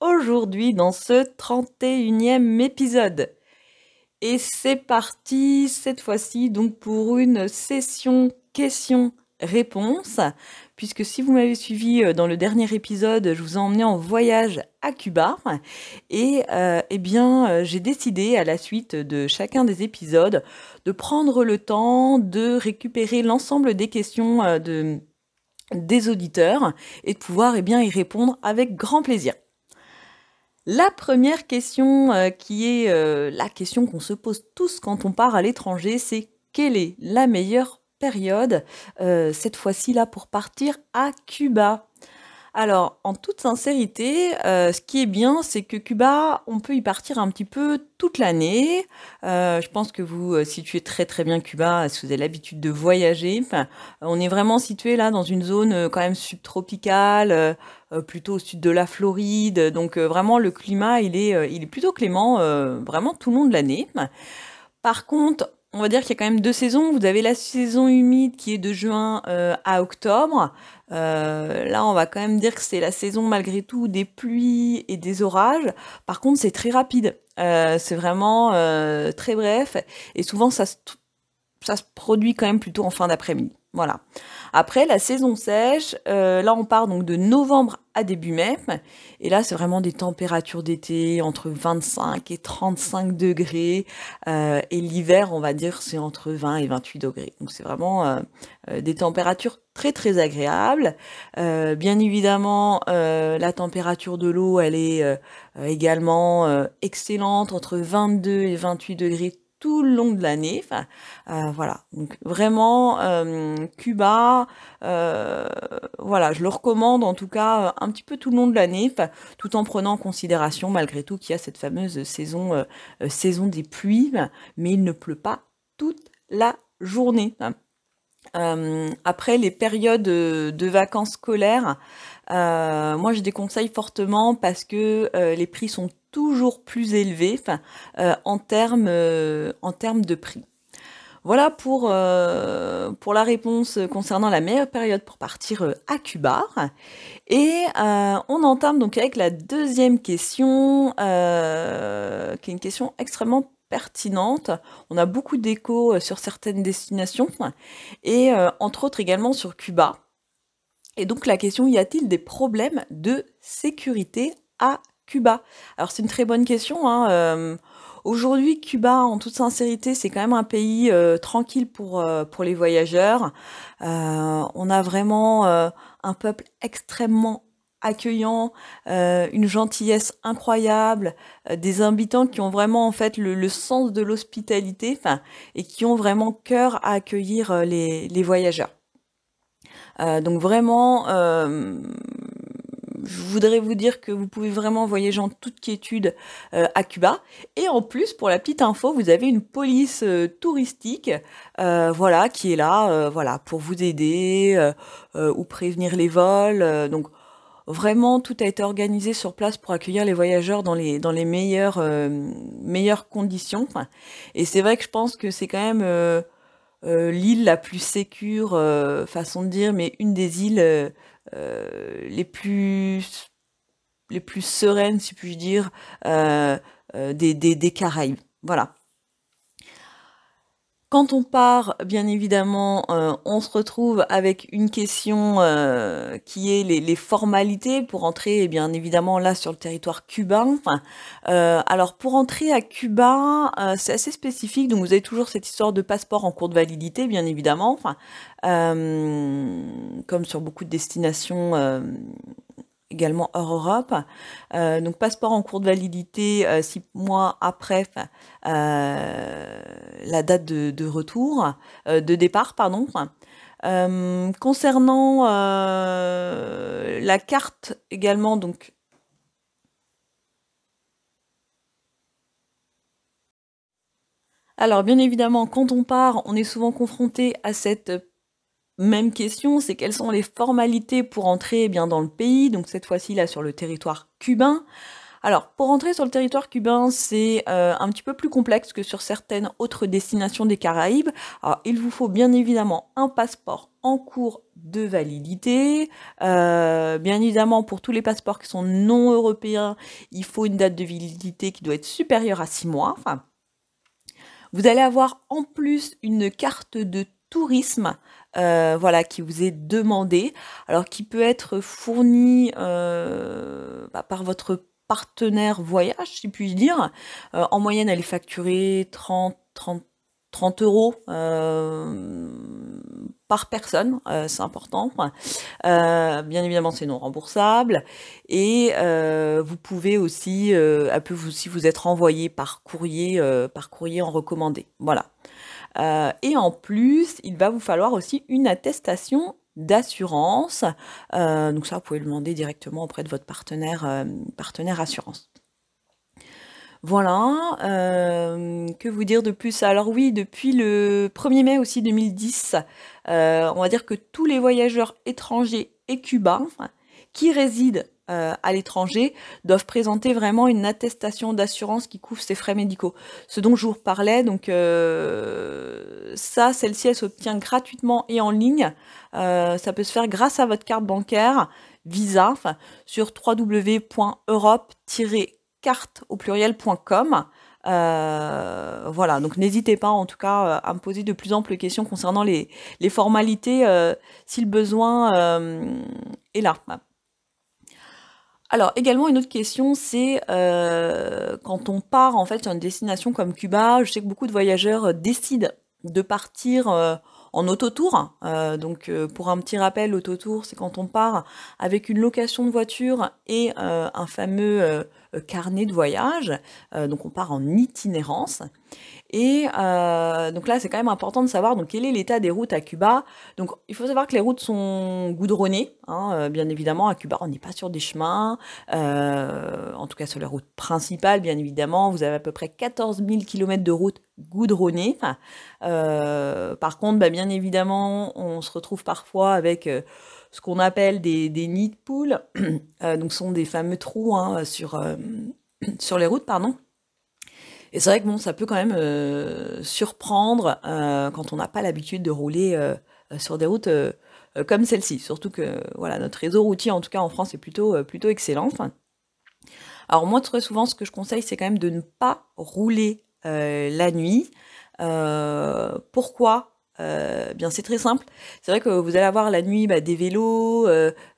aujourd'hui dans ce 31e épisode. Et c'est parti cette fois-ci donc pour une session questions-réponses, puisque si vous m'avez suivi euh, dans le dernier épisode, je vous ai emmené en voyage à Cuba. Et euh, eh bien, euh, j'ai décidé à la suite de chacun des épisodes de prendre le temps de récupérer l'ensemble des questions de, des auditeurs et de pouvoir eh bien, y répondre avec grand plaisir. La première question euh, qui est euh, la question qu'on se pose tous quand on part à l'étranger, c'est quelle est la meilleure période euh, cette fois-ci là pour partir à Cuba? Alors, en toute sincérité, euh, ce qui est bien, c'est que Cuba, on peut y partir un petit peu toute l'année. Euh, je pense que vous euh, situez très très bien Cuba, si vous avez l'habitude de voyager. on est vraiment situé là dans une zone quand même subtropicale, plutôt au sud de la Floride. Donc vraiment, le climat, il est, il est plutôt clément, vraiment tout le long de l'année. Par contre, on va dire qu'il y a quand même deux saisons. Vous avez la saison humide qui est de juin euh, à octobre. Euh, là, on va quand même dire que c'est la saison malgré tout des pluies et des orages. Par contre, c'est très rapide. Euh, c'est vraiment très bref. Et souvent, ça ça se produit quand même plutôt en fin d'après-midi. Voilà. Après, la saison sèche, euh, là on part donc de novembre à début mai. Et là, c'est vraiment des températures d'été entre 25 et 35 degrés. Euh, et l'hiver, on va dire, c'est entre 20 et 28 degrés. Donc c'est vraiment euh, des températures très très agréables. bien évidemment, la température de l'eau, elle est également excellente, entre 22 et 28 degrés tout le long de l'année. Euh, voilà. Donc vraiment, euh, Cuba, euh, voilà, je le recommande en tout cas un petit peu tout le long de l'année, tout en prenant en considération malgré tout qu'il y a cette fameuse saison, saison des pluies, mais il ne pleut pas toute la journée. après les périodes de vacances scolaires, moi je déconseille fortement parce que les prix sont toujours plus élevé euh, en termes euh, en termes de prix. Voilà pour, euh, pour la réponse concernant la meilleure période pour partir à Cuba. Et on entame donc avec la deuxième question, qui est une question extrêmement pertinente. On a beaucoup d'échos sur certaines destinations et entre autres également sur Cuba. Et donc la question, y a-t-il des problèmes de sécurité à Cuba Alors c'est une très bonne question. Hein, euh, aujourd'hui, Cuba, en toute sincérité, c'est quand même un pays euh, tranquille pour, euh, pour les voyageurs. on a vraiment un peuple extrêmement accueillant, une gentillesse incroyable, des habitants qui ont vraiment en fait le, sens de l'hospitalité, et qui ont vraiment cœur à accueillir les, les voyageurs. donc vraiment, je voudrais vous dire que vous pouvez vraiment voyager en toute quiétude euh, à Cuba. Et en plus, pour la petite info, vous avez une police euh, touristique, euh, voilà, qui est là, voilà, pour vous aider ou prévenir les vols. donc vraiment, tout a été organisé sur place pour accueillir les voyageurs dans les dans les meilleures meilleures conditions. Et c'est vrai que je pense que c'est quand même l'île la plus sécure, façon de dire, mais une des îles les plus les plus sereines, si puis-je dire, euh, euh, des, des, des Caraïbes. Voilà. Quand on part, bien évidemment, euh, on se retrouve avec une question euh, qui est les, formalités pour entrer, eh bien évidemment, là sur le territoire cubain. Euh, alors pour entrer à Cuba, c'est assez spécifique, donc vous avez toujours cette histoire de passeport en cours de validité, bien évidemment, enfin, comme sur beaucoup de destinations également hors Europe. Euh, donc passeport en cours de validité euh, six mois après euh, la date de, de retour, de départ, pardon. concernant la carte également, donc alors bien évidemment, quand on part, on est souvent confronté à cette même question, c'est quelles sont les formalités pour entrer eh bien dans le pays, donc cette fois-ci là sur le territoire cubain. Alors, pour entrer sur le territoire cubain, c'est euh, un petit peu plus complexe que sur certaines autres destinations des Caraïbes. Alors, il vous faut bien évidemment un passeport en cours de validité. Euh, bien évidemment, pour tous les passeports qui sont non européens, il faut une date de validité qui doit être supérieure à 6 mois. Vous allez avoir en plus une carte de tourisme euh, voilà, qui vous est demandée, alors qui peut être fournie bah, par votre partenaire voyage, si puis dire. Euh, en moyenne, elle est facturée 30, 30, 30 euros euh, par personne, euh, c'est important. bien évidemment, c'est non remboursable. Et vous pouvez aussi, elle peut aussi vous être envoyé par courrier, par courrier en recommandé. Voilà. Et en plus, il va vous falloir aussi une attestation d'assurance. Euh, donc ça, vous pouvez le demander directement auprès de votre partenaire, euh, partenaire assurance. Voilà, euh, que vous dire de plus? Alors oui, depuis le 1er mai aussi 2010, on va dire que tous les voyageurs étrangers et cubains qui résident euh, à l'étranger doivent présenter vraiment une attestation d'assurance qui couvre ses frais médicaux. Ce dont je vous parlais, donc euh, ça, celle-ci, elle s'obtient gratuitement et en ligne. Euh, ça peut se faire grâce à votre carte bancaire Visa sur www.europe-carte au pluriel.com. voilà, donc n'hésitez pas en tout cas à me poser de plus amples questions concernant les, les formalités si le besoin est là. Alors également une autre question, c'est euh, quand on part en fait sur une destination comme Cuba, je sais que beaucoup de voyageurs euh, décident de partir euh, en autotour. donc pour un petit rappel, l'autotour, c'est quand on part avec une location de voiture et un fameux carnet de voyage. donc on part en itinérance. Et euh, donc là, c'est quand même important de savoir donc quel est l'état des routes à Cuba. Donc il faut savoir que les routes sont goudronnées, hein, euh, bien évidemment. À Cuba, on n'est pas sur des chemins, euh, en tout cas sur les routes principales, bien évidemment. Vous avez à peu près 14 000 km de routes goudronnées. par contre, bah, bien évidemment, on se retrouve parfois avec ce qu'on appelle des, des nids de poules. donc ce sont des fameux trous hein, sur, sur les routes, pardon. Et c'est vrai que bon, ça peut quand même euh, surprendre euh, quand on n'a pas l'habitude de rouler euh, sur des routes comme celle-ci. Surtout que voilà, notre réseau routier, en tout cas en France, est plutôt, plutôt excellent. Alors moi, très souvent, ce que je conseille, c'est quand même de ne pas rouler la nuit. pourquoi? Bien, c'est très simple. C'est vrai que vous allez avoir la nuit bah, des vélos,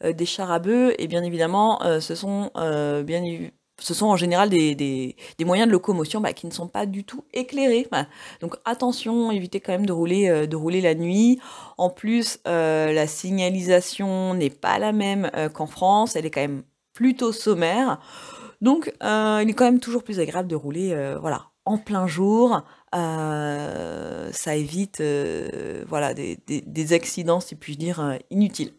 des chars à bœufs, et bien évidemment, ce sont bien ce sont en général des, moyens de locomotion bah, qui ne sont pas du tout éclairés. donc attention, évitez quand même de rouler, euh, de rouler la nuit. En plus, euh, la signalisation n'est pas la même euh, qu'en France, elle est quand même plutôt sommaire. Donc il est quand même toujours plus agréable de rouler voilà, en plein jour. ça évite voilà, des, accidents, si puis dire, inutiles.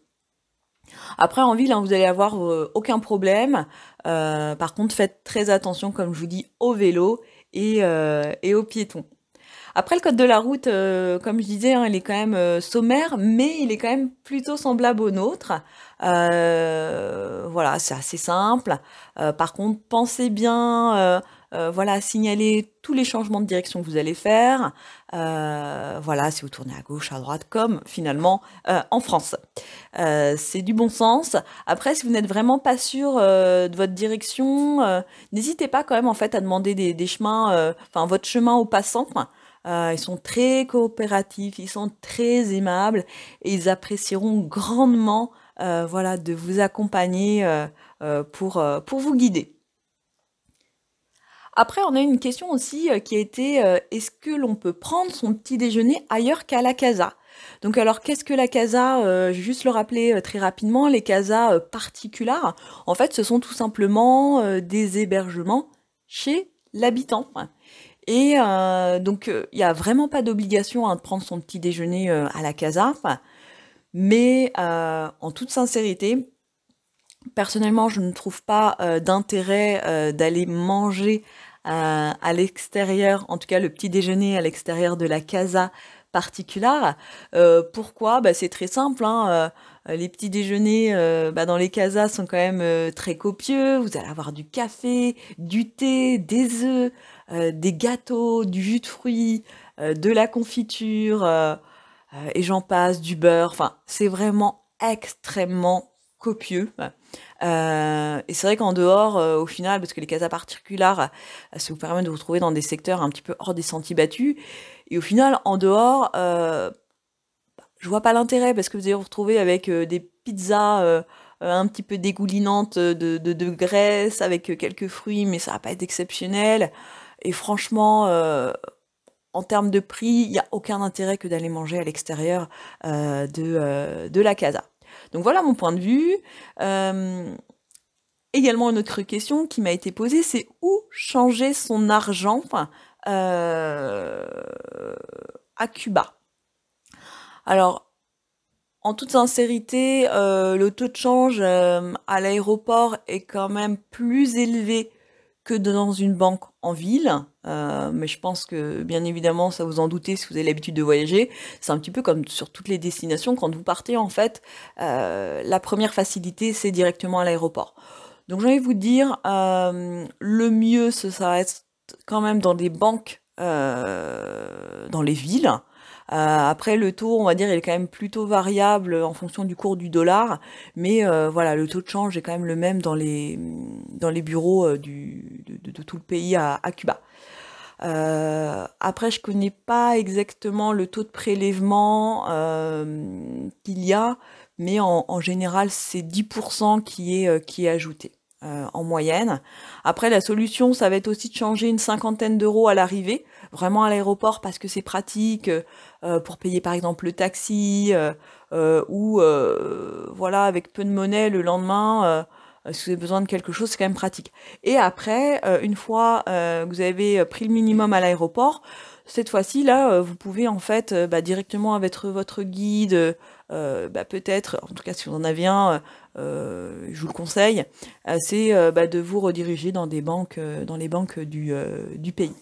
Après, en ville, hein, vous allez avoir euh, aucun problème. Euh, par contre, faites très attention, comme je vous dis, au vélo et, euh, et aux piétons. Après, le code de la route, comme je disais, hein, il est quand même sommaire, mais il est quand même plutôt semblable au nôtre. voilà, c'est assez simple. par contre, pensez bien euh, voilà, signaler tous les changements de direction que vous allez faire. Euh, voilà, si vous tournez à gauche, à droite, comme finalement euh, en France. c'est du bon sens. Après, si vous n'êtes vraiment pas sûr de votre direction, n'hésitez pas quand même en fait à demander des, chemins, enfin votre chemin aux passants. ils sont très coopératifs, ils sont très aimables et ils apprécieront grandement voilà, de vous accompagner pour, pour vous guider. Après, on a une question aussi euh, qui a été euh, est-ce que l'on peut prendre son petit déjeuner ailleurs qu'à la casa? Donc alors qu'est-ce que la casa euh, juste le rappeler très rapidement, les casas particulières, en fait ce sont tout simplement des hébergements chez l'habitant. Et donc il n'y a vraiment pas d'obligation hein, de prendre son petit déjeuner à la casa, mais en toute sincérité, Personnellement, je ne trouve pas d'intérêt d'aller manger à l'extérieur, en tout cas le petit déjeuner à l'extérieur de la casa particulière. pourquoi? Bah, C'est très simple. Hein, les petits déjeuners bah, dans les casas sont quand même très copieux. Vous allez avoir du café, du thé, des œufs, des gâteaux, du jus de fruits, de la confiture, et j'en passe, du beurre. Enfin, c'est vraiment extrêmement copieux. Euh, et c'est vrai qu'en dehors, euh, au final, parce que les casas particulières, euh, ça vous permet de vous trouver dans des secteurs un petit peu hors des sentiers battus. Et au final, en dehors, je vois pas l'intérêt parce que vous allez vous retrouver avec des pizzas un petit peu dégoulinantes de, graisse, avec quelques fruits, mais ça va pas être exceptionnel. Et franchement, en termes de prix, il n'y a aucun intérêt que d'aller manger à l'extérieur de la casa. Donc voilà mon point de vue. Euh, également une autre question qui m'a été posée, c'est où changer son argent euh, à Cuba? Alors, en toute sincérité, euh, le taux de change à l'aéroport est quand même plus élevé dans une banque en ville. Euh, mais je pense que bien évidemment, ça vous en doutez si vous avez l'habitude de voyager. C'est un petit peu comme sur toutes les destinations. Quand vous partez, en fait, euh, la première facilité, c'est directement à l'aéroport. Donc j'ai envie de vous dire, euh, le mieux, ce, ça quand même dans des banques dans les villes. Euh, après, le taux, on va dire, il est quand même plutôt variable en fonction du cours du dollar, mais euh, voilà, le taux de change est quand même le même dans les, dans les bureaux euh, de, tout le pays à, Cuba. après, je connais pas exactement le taux de prélèvement qu'il y a, mais en, en général, c'est 10% qui est, qui est ajouté. en moyenne. Après, la solution, ça va être aussi de changer une cinquantaine d'euros à l'arrivée, vraiment à l'aéroport parce que c'est pratique, euh, pour payer par exemple le taxi euh, euh, ou voilà avec peu de monnaie le lendemain si vous avez besoin de quelque chose, c'est quand même pratique. Et après, une fois que vous avez pris le minimum à l'aéroport, cette fois-ci, là, vous pouvez en fait bah, directement avec votre guide, bah, peut-être, en tout cas si vous en avez un, je vous le conseille, c'est bah, de vous rediriger dans des banques, dans les banques du, du pays.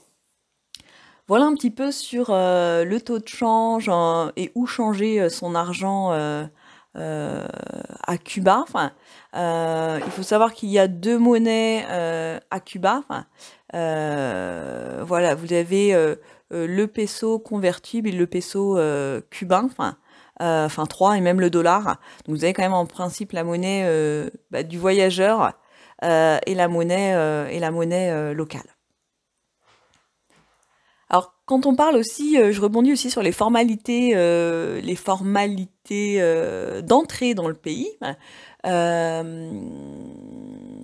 Voilà un petit peu sur euh, le taux de change et où changer euh, son argent euh, à Cuba. Enfin, il faut savoir qu'il y a deux monnaies à Cuba. voilà, vous avez le peso convertible et le peso cubain. Enfin, enfin trois et même le dollar. Donc vous avez quand même en principe la monnaie bah, du voyageur et la monnaie et la monnaie locale. Quand on parle aussi, euh, je rebondis aussi sur les formalités, euh, les formalités euh, d'entrée dans le pays.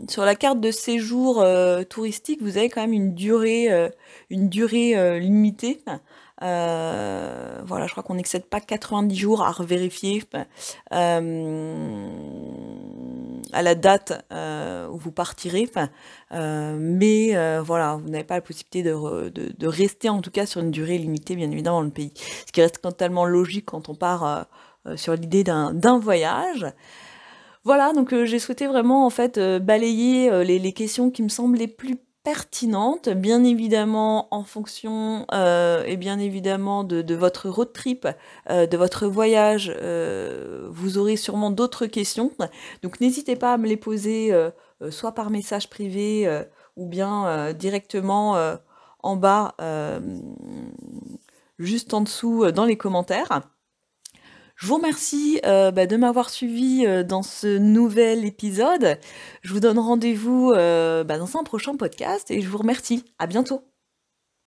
sur la carte de séjour touristique, vous avez quand même une durée, une durée limitée. Voilà, je crois qu'on n'excède pas 90 jours à revérifier à la date euh, où vous partirez. mais voilà, vous n'avez pas la possibilité de, rester en tout cas sur une durée limitée, bien évidemment, dans le pays. Ce qui reste totalement logique quand on part sur l'idée d'un voyage. Voilà, donc j'ai souhaité vraiment en fait balayer les, questions qui me semblent les plus pertinente, bien évidemment en fonction euh, et bien évidemment de, votre road trip, euh, de votre voyage, euh, vous aurez sûrement d'autres questions. Donc n'hésitez pas à me les poser soit par message privé ou bien directement en bas, juste en dessous dans les commentaires. Je vous remercie euh, bah, de m'avoir suivi euh, dans ce nouvel épisode. Je vous donne rendez-vous euh, bah, dans un prochain podcast et je vous remercie. À bientôt.